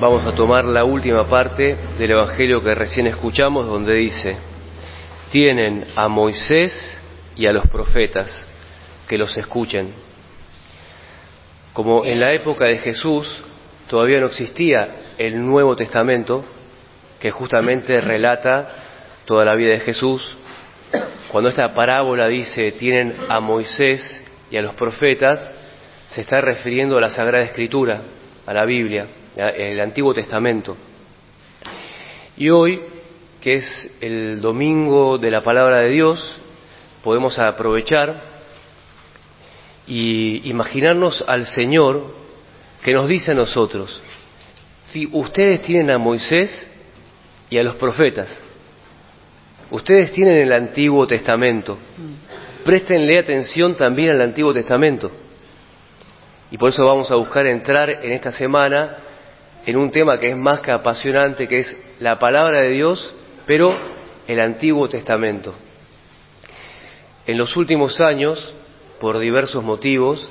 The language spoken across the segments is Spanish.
vamos a tomar la última parte del Evangelio que recién escuchamos, donde dice, tienen a Moisés y a los profetas, que los escuchen. Como en la época de Jesús todavía no existía el Nuevo Testamento, que justamente relata toda la vida de Jesús, cuando esta parábola dice tienen a Moisés y a los profetas, se está refiriendo a la Sagrada Escritura, a la Biblia, el Antiguo Testamento. Y hoy, que es el domingo de la palabra de Dios, podemos aprovechar y imaginarnos al Señor que nos dice a nosotros, si ustedes tienen a Moisés y a los profetas, ustedes tienen el Antiguo Testamento, préstenle atención también al Antiguo Testamento. Y por eso vamos a buscar entrar en esta semana en un tema que es más que apasionante, que es la palabra de Dios, pero el Antiguo Testamento. En los últimos años, por diversos motivos,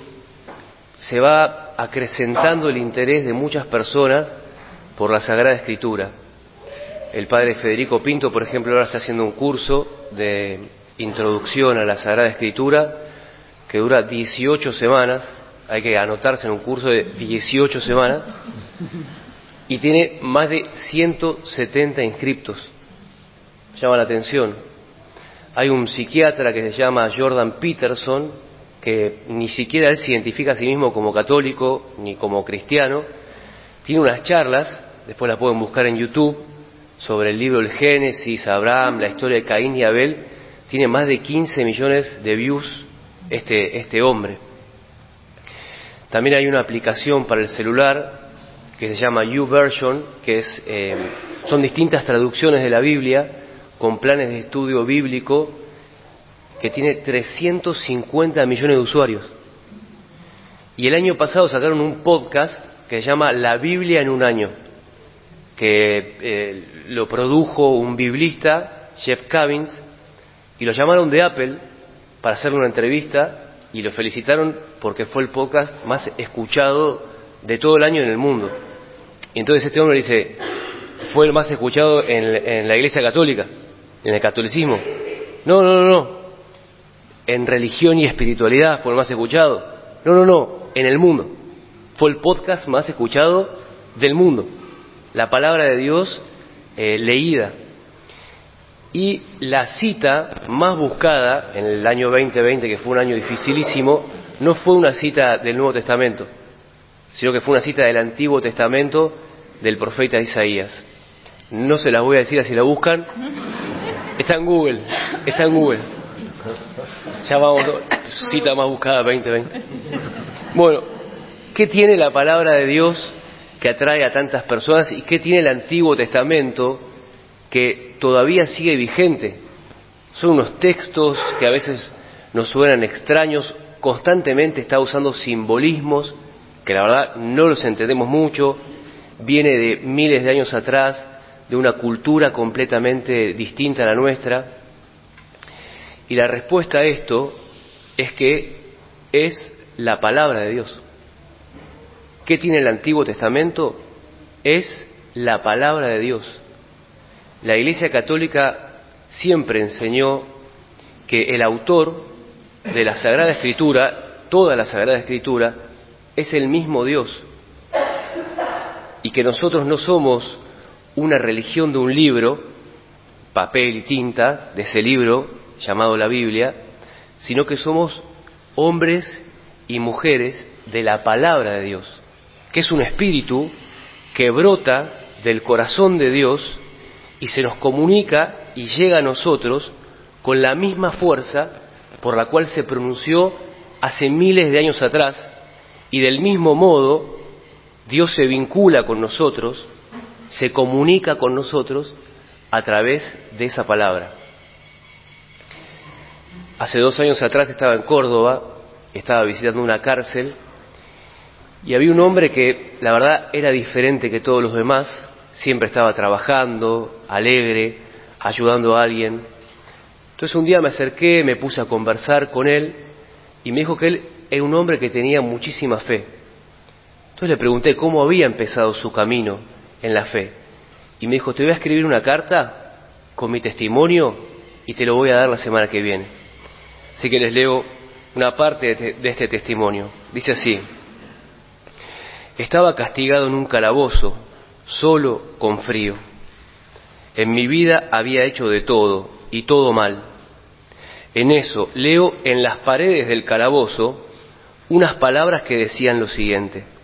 se va acrecentando el interés de muchas personas por la Sagrada Escritura. El padre Federico Pinto, por ejemplo, ahora está haciendo un curso de introducción a la Sagrada Escritura que dura 18 semanas, hay que anotarse en un curso de 18 semanas, y tiene más de 170 inscriptos. Llama la atención. Hay un psiquiatra que se llama Jordan Peterson, que ni siquiera él se identifica a sí mismo como católico ni como cristiano. Tiene unas charlas, después las pueden buscar en YouTube, sobre el libro El Génesis, Abraham, la historia de Caín y Abel. Tiene más de 15 millones de views este, este hombre. También hay una aplicación para el celular que se llama YouVersion, que es, eh, son distintas traducciones de la Biblia con planes de estudio bíblico que tiene 350 millones de usuarios. Y el año pasado sacaron un podcast que se llama La Biblia en un año, que eh, lo produjo un biblista, Jeff Cavins, y lo llamaron de Apple para hacerle una entrevista y lo felicitaron porque fue el podcast más escuchado de todo el año en el mundo. Y entonces este hombre dice, fue el más escuchado en, la Iglesia Católica, en el catolicismo. No, no, no, no. En religión y espiritualidad fue el más escuchado. No, no, no. En el mundo. Fue el podcast más escuchado del mundo. La palabra de Dios eh, leída. Y la cita más buscada en el año 2020, que fue un año dificilísimo, no fue una cita del Nuevo Testamento, sino que fue una cita del Antiguo Testamento del profeta Isaías. No se las voy a decir así la buscan. Está en Google, está en Google. Ya vamos, cita más buscada 2020. Bueno, ¿qué tiene la palabra de Dios que atrae a tantas personas y qué tiene el Antiguo Testamento que todavía sigue vigente? Son unos textos que a veces nos suenan extraños, constantemente está usando simbolismos que la verdad no los entendemos mucho, viene de miles de años atrás, de una cultura completamente distinta a la nuestra. Y la respuesta a esto es que es la palabra de Dios. ¿Qué tiene el Antiguo Testamento? Es la palabra de Dios. La Iglesia Católica siempre enseñó que el autor de la Sagrada Escritura, toda la Sagrada Escritura, es el mismo Dios y que nosotros no somos una religión de un libro, papel y tinta, de ese libro llamado la Biblia, sino que somos hombres y mujeres de la palabra de Dios, que es un espíritu que brota del corazón de Dios y se nos comunica y llega a nosotros con la misma fuerza por la cual se pronunció hace miles de años atrás y del mismo modo Dios se vincula con nosotros, se comunica con nosotros a través de esa palabra. Hace dos años atrás estaba en Córdoba, estaba visitando una cárcel y había un hombre que la verdad era diferente que todos los demás, siempre estaba trabajando, alegre, ayudando a alguien. Entonces un día me acerqué, me puse a conversar con él y me dijo que él era un hombre que tenía muchísima fe. Entonces le pregunté cómo había empezado su camino en la fe. Y me dijo, te voy a escribir una carta con mi testimonio y te lo voy a dar la semana que viene. Así que les leo una parte de este testimonio. Dice así, estaba castigado en un calabozo, solo con frío. En mi vida había hecho de todo y todo mal. En eso leo en las paredes del calabozo unas palabras que decían lo siguiente,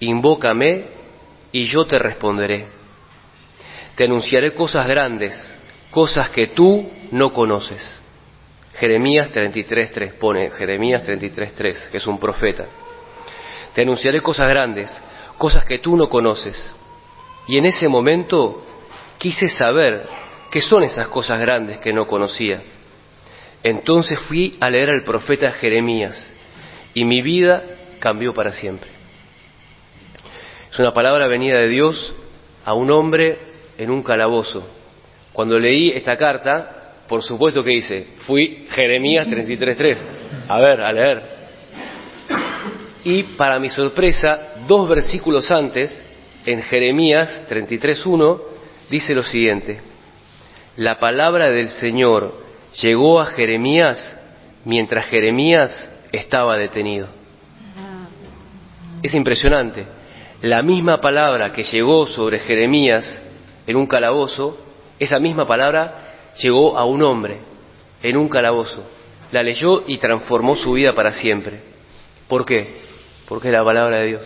invócame y yo te responderé. Te anunciaré cosas grandes, cosas que tú no conoces. Jeremías 33.3 pone, Jeremías 33.3, que es un profeta. Te anunciaré cosas grandes, cosas que tú no conoces. Y en ese momento quise saber qué son esas cosas grandes que no conocía. Entonces fui a leer al profeta Jeremías y mi vida cambió para siempre. Es una palabra venida de Dios a un hombre en un calabozo. Cuando leí esta carta, por supuesto que hice, fui Jeremías 33.3, a ver, a leer. Y para mi sorpresa, dos versículos antes, en Jeremías 33.1, dice lo siguiente, la palabra del Señor llegó a Jeremías mientras Jeremías estaba detenido. Es impresionante. La misma palabra que llegó sobre Jeremías en un calabozo, esa misma palabra llegó a un hombre en un calabozo. La leyó y transformó su vida para siempre. ¿Por qué? Porque es la palabra de Dios.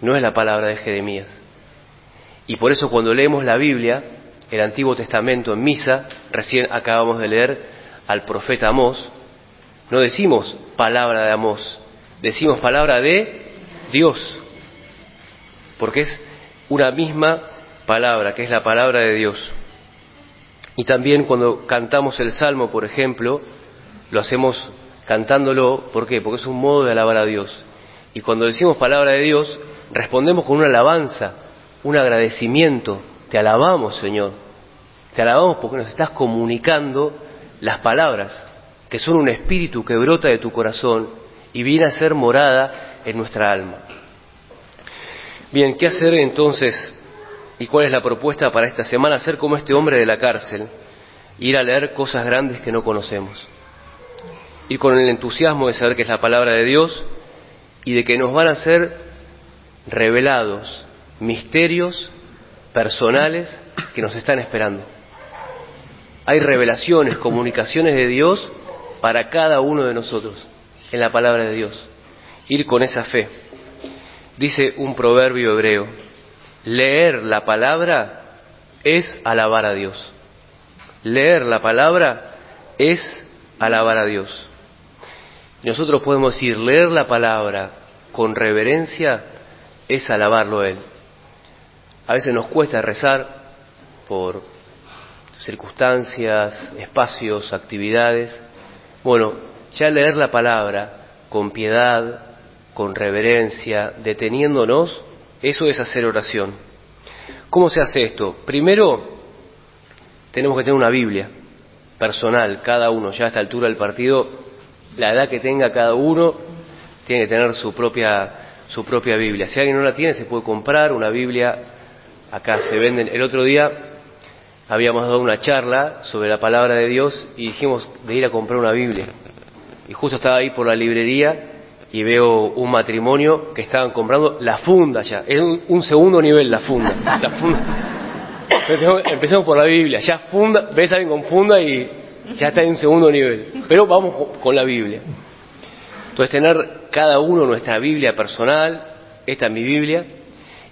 No es la palabra de Jeremías. Y por eso cuando leemos la Biblia, el Antiguo Testamento en misa, recién acabamos de leer al profeta Amós, no decimos palabra de Amós, decimos palabra de Dios, porque es una misma palabra, que es la palabra de Dios. Y también cuando cantamos el Salmo, por ejemplo, lo hacemos cantándolo, ¿por qué? Porque es un modo de alabar a Dios. Y cuando decimos palabra de Dios, respondemos con una alabanza, un agradecimiento. Te alabamos, Señor. Te alabamos porque nos estás comunicando las palabras que son un espíritu que brota de tu corazón y viene a ser morada en nuestra alma. Bien, ¿qué hacer entonces y cuál es la propuesta para esta semana? Hacer como este hombre de la cárcel, ir a leer cosas grandes que no conocemos. Ir con el entusiasmo de saber que es la palabra de Dios y de que nos van a ser revelados misterios personales que nos están esperando. Hay revelaciones, comunicaciones de Dios para cada uno de nosotros en la palabra de Dios. Ir con esa fe. Dice un proverbio hebreo, leer la palabra es alabar a Dios. Leer la palabra es alabar a Dios. Nosotros podemos decir, leer la palabra con reverencia es alabarlo a Él. A veces nos cuesta rezar por circunstancias, espacios, actividades, bueno, ya leer la palabra con piedad, con reverencia, deteniéndonos, eso es hacer oración. ¿Cómo se hace esto? Primero, tenemos que tener una Biblia personal, cada uno, ya a esta altura del partido, la edad que tenga cada uno, tiene que tener su propia, su propia Biblia. Si alguien no la tiene, se puede comprar una Biblia, acá se venden. El otro día habíamos dado una charla sobre la palabra de Dios y dijimos de ir a comprar una Biblia. Y justo estaba ahí por la librería y veo un matrimonio que estaban comprando la funda ya. Es un, segundo nivel la funda. La funda. Empecemos, por la Biblia. Ya funda, ves a alguien con funda y ya está en un segundo nivel. Pero vamos con la Biblia. Entonces tener cada uno nuestra Biblia personal, esta es mi Biblia,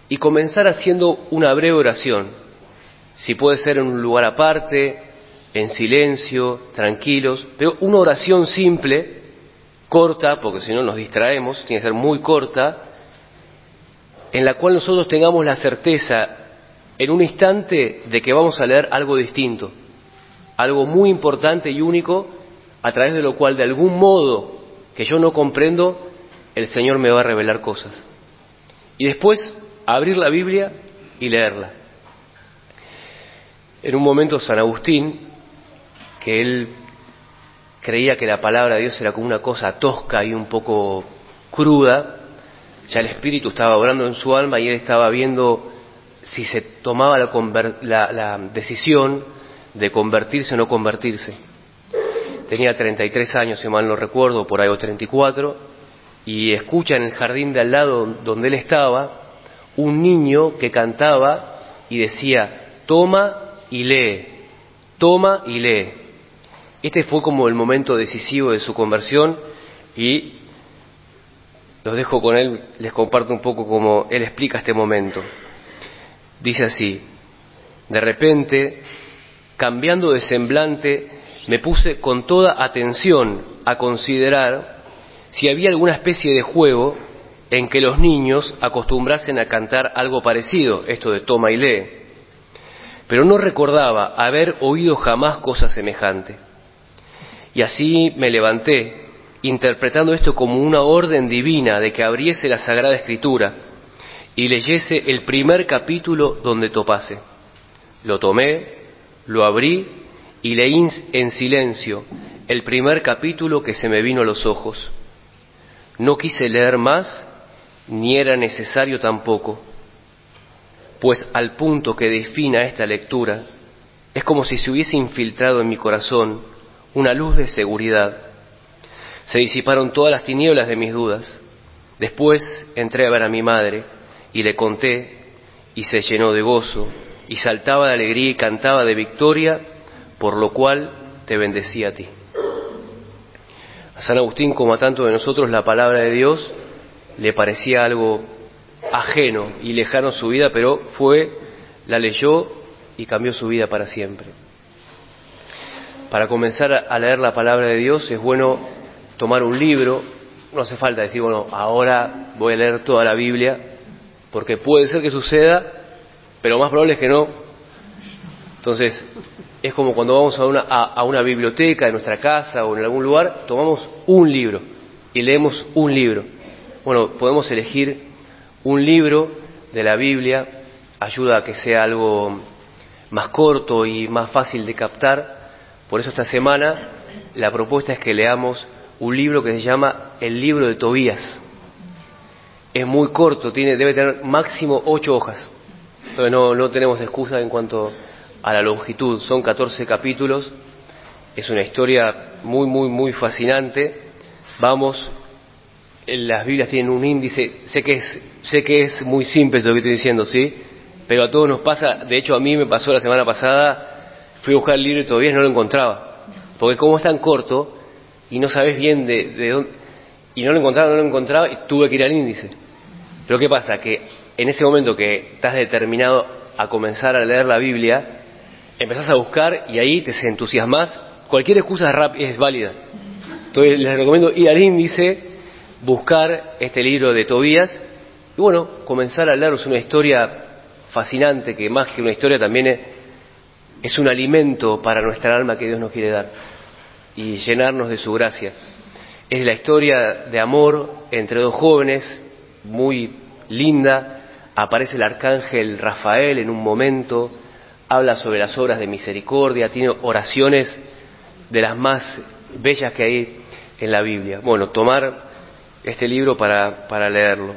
y comenzar haciendo una breve oración si puede ser en un lugar aparte, en silencio, tranquilos, pero una oración simple, corta, porque si no nos distraemos, tiene que ser muy corta, en la cual nosotros tengamos la certeza en un instante de que vamos a leer algo distinto, algo muy importante y único, a través de lo cual de algún modo que yo no comprendo, el Señor me va a revelar cosas. Y después abrir la Biblia y leerla. En un momento San Agustín, que él creía que la palabra de Dios era como una cosa tosca y un poco cruda, ya el Espíritu estaba orando en su alma y él estaba viendo si se tomaba la, la, decisión de convertirse o no convertirse. Tenía 33 años, si mal no recuerdo, por ahí o 34, y escucha en el jardín de al lado donde él estaba un niño que cantaba y decía, toma y lee, toma y lee. Este fue como el momento decisivo de su conversión y los dejo con él, les comparto un poco cómo él explica este momento. Dice así, de repente, cambiando de semblante, me puse con toda atención a considerar si había alguna especie de juego en que los niños acostumbrasen a cantar algo parecido, esto de toma y lee. Pero no recordaba haber oído jamás cosa semejante. Y así me levanté, interpretando esto como una orden divina de que abriese la Sagrada Escritura y leyese el primer capítulo donde topase. Lo tomé, lo abrí y leí en silencio el primer capítulo que se me vino a los ojos. No quise leer más, ni era necesario tampoco, pues al punto que defina esta lectura, es como si se hubiese infiltrado en mi corazón una luz de seguridad. Se disiparon todas las tinieblas de mis dudas. Después entré a ver a mi madre y le conté y se llenó de gozo y saltaba de alegría y cantaba de victoria, por lo cual te bendecía a ti. A San Agustín, como a tanto de nosotros, la palabra de Dios le parecía algo ajeno y lejano a su vida, pero fue, la leyó y cambió su vida para siempre. Para comenzar a leer la palabra de Dios es bueno tomar un libro, no hace falta decir, bueno, ahora voy a leer toda la Biblia, porque puede ser que suceda, pero más probable es que no. Entonces, es como cuando vamos a una, a, una biblioteca de nuestra casa o en algún lugar, tomamos un libro y leemos un libro. Bueno, podemos elegir un libro de la Biblia, ayuda a que sea algo más corto y más fácil de captar. Por eso esta semana la propuesta es que leamos un libro que se llama El libro de Tobías. Es muy corto, tiene, debe tener máximo ocho hojas. Entonces no, no tenemos excusa en cuanto a la longitud, son 14 capítulos, es una historia muy, muy, muy fascinante. Vamos, las Biblias tienen un índice, sé que es, sé que es muy simple lo que estoy diciendo, ¿sí? Pero a todos nos pasa, de hecho a mí me pasó la semana pasada, fui a buscar el libro y todavía no lo encontraba, porque como es tan corto y no sabes bien de, de dónde, y no lo encontraba, no lo encontraba y tuve que ir al índice. Pero ¿qué pasa? Que en ese momento que estás determinado a comenzar a leer la Biblia, empezás a buscar y ahí te entusiasmas, cualquier excusa es válida. Entonces les recomiendo ir al índice, buscar este libro de Tobías y bueno, comenzar a leeros una historia fascinante que más que una historia también es, es un alimento para nuestra alma que Dios nos quiere dar y llenarnos de su gracia. Es la historia de amor entre dos jóvenes, muy linda. Aparece el arcángel Rafael en un momento, habla sobre las obras de misericordia, tiene oraciones de las más bellas que hay en la Biblia. Bueno, tomar este libro para, para leerlo.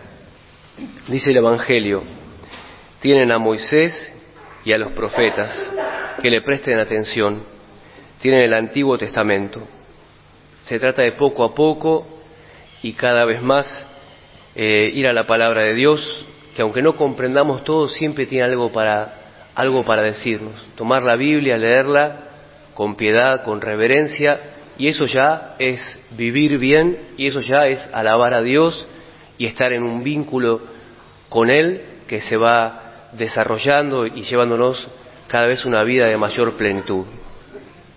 Dice el Evangelio, tienen a Moisés y a los profetas que le presten atención, tienen el Antiguo Testamento. Se trata de poco a poco y cada vez más eh, ir a la palabra de Dios, que aunque no comprendamos todo, siempre tiene algo para algo para decirnos. Tomar la Biblia, leerla con piedad, con reverencia, y eso ya es vivir bien, y eso ya es alabar a Dios y estar en un vínculo con Él que se va desarrollando y llevándonos cada vez una vida de mayor plenitud.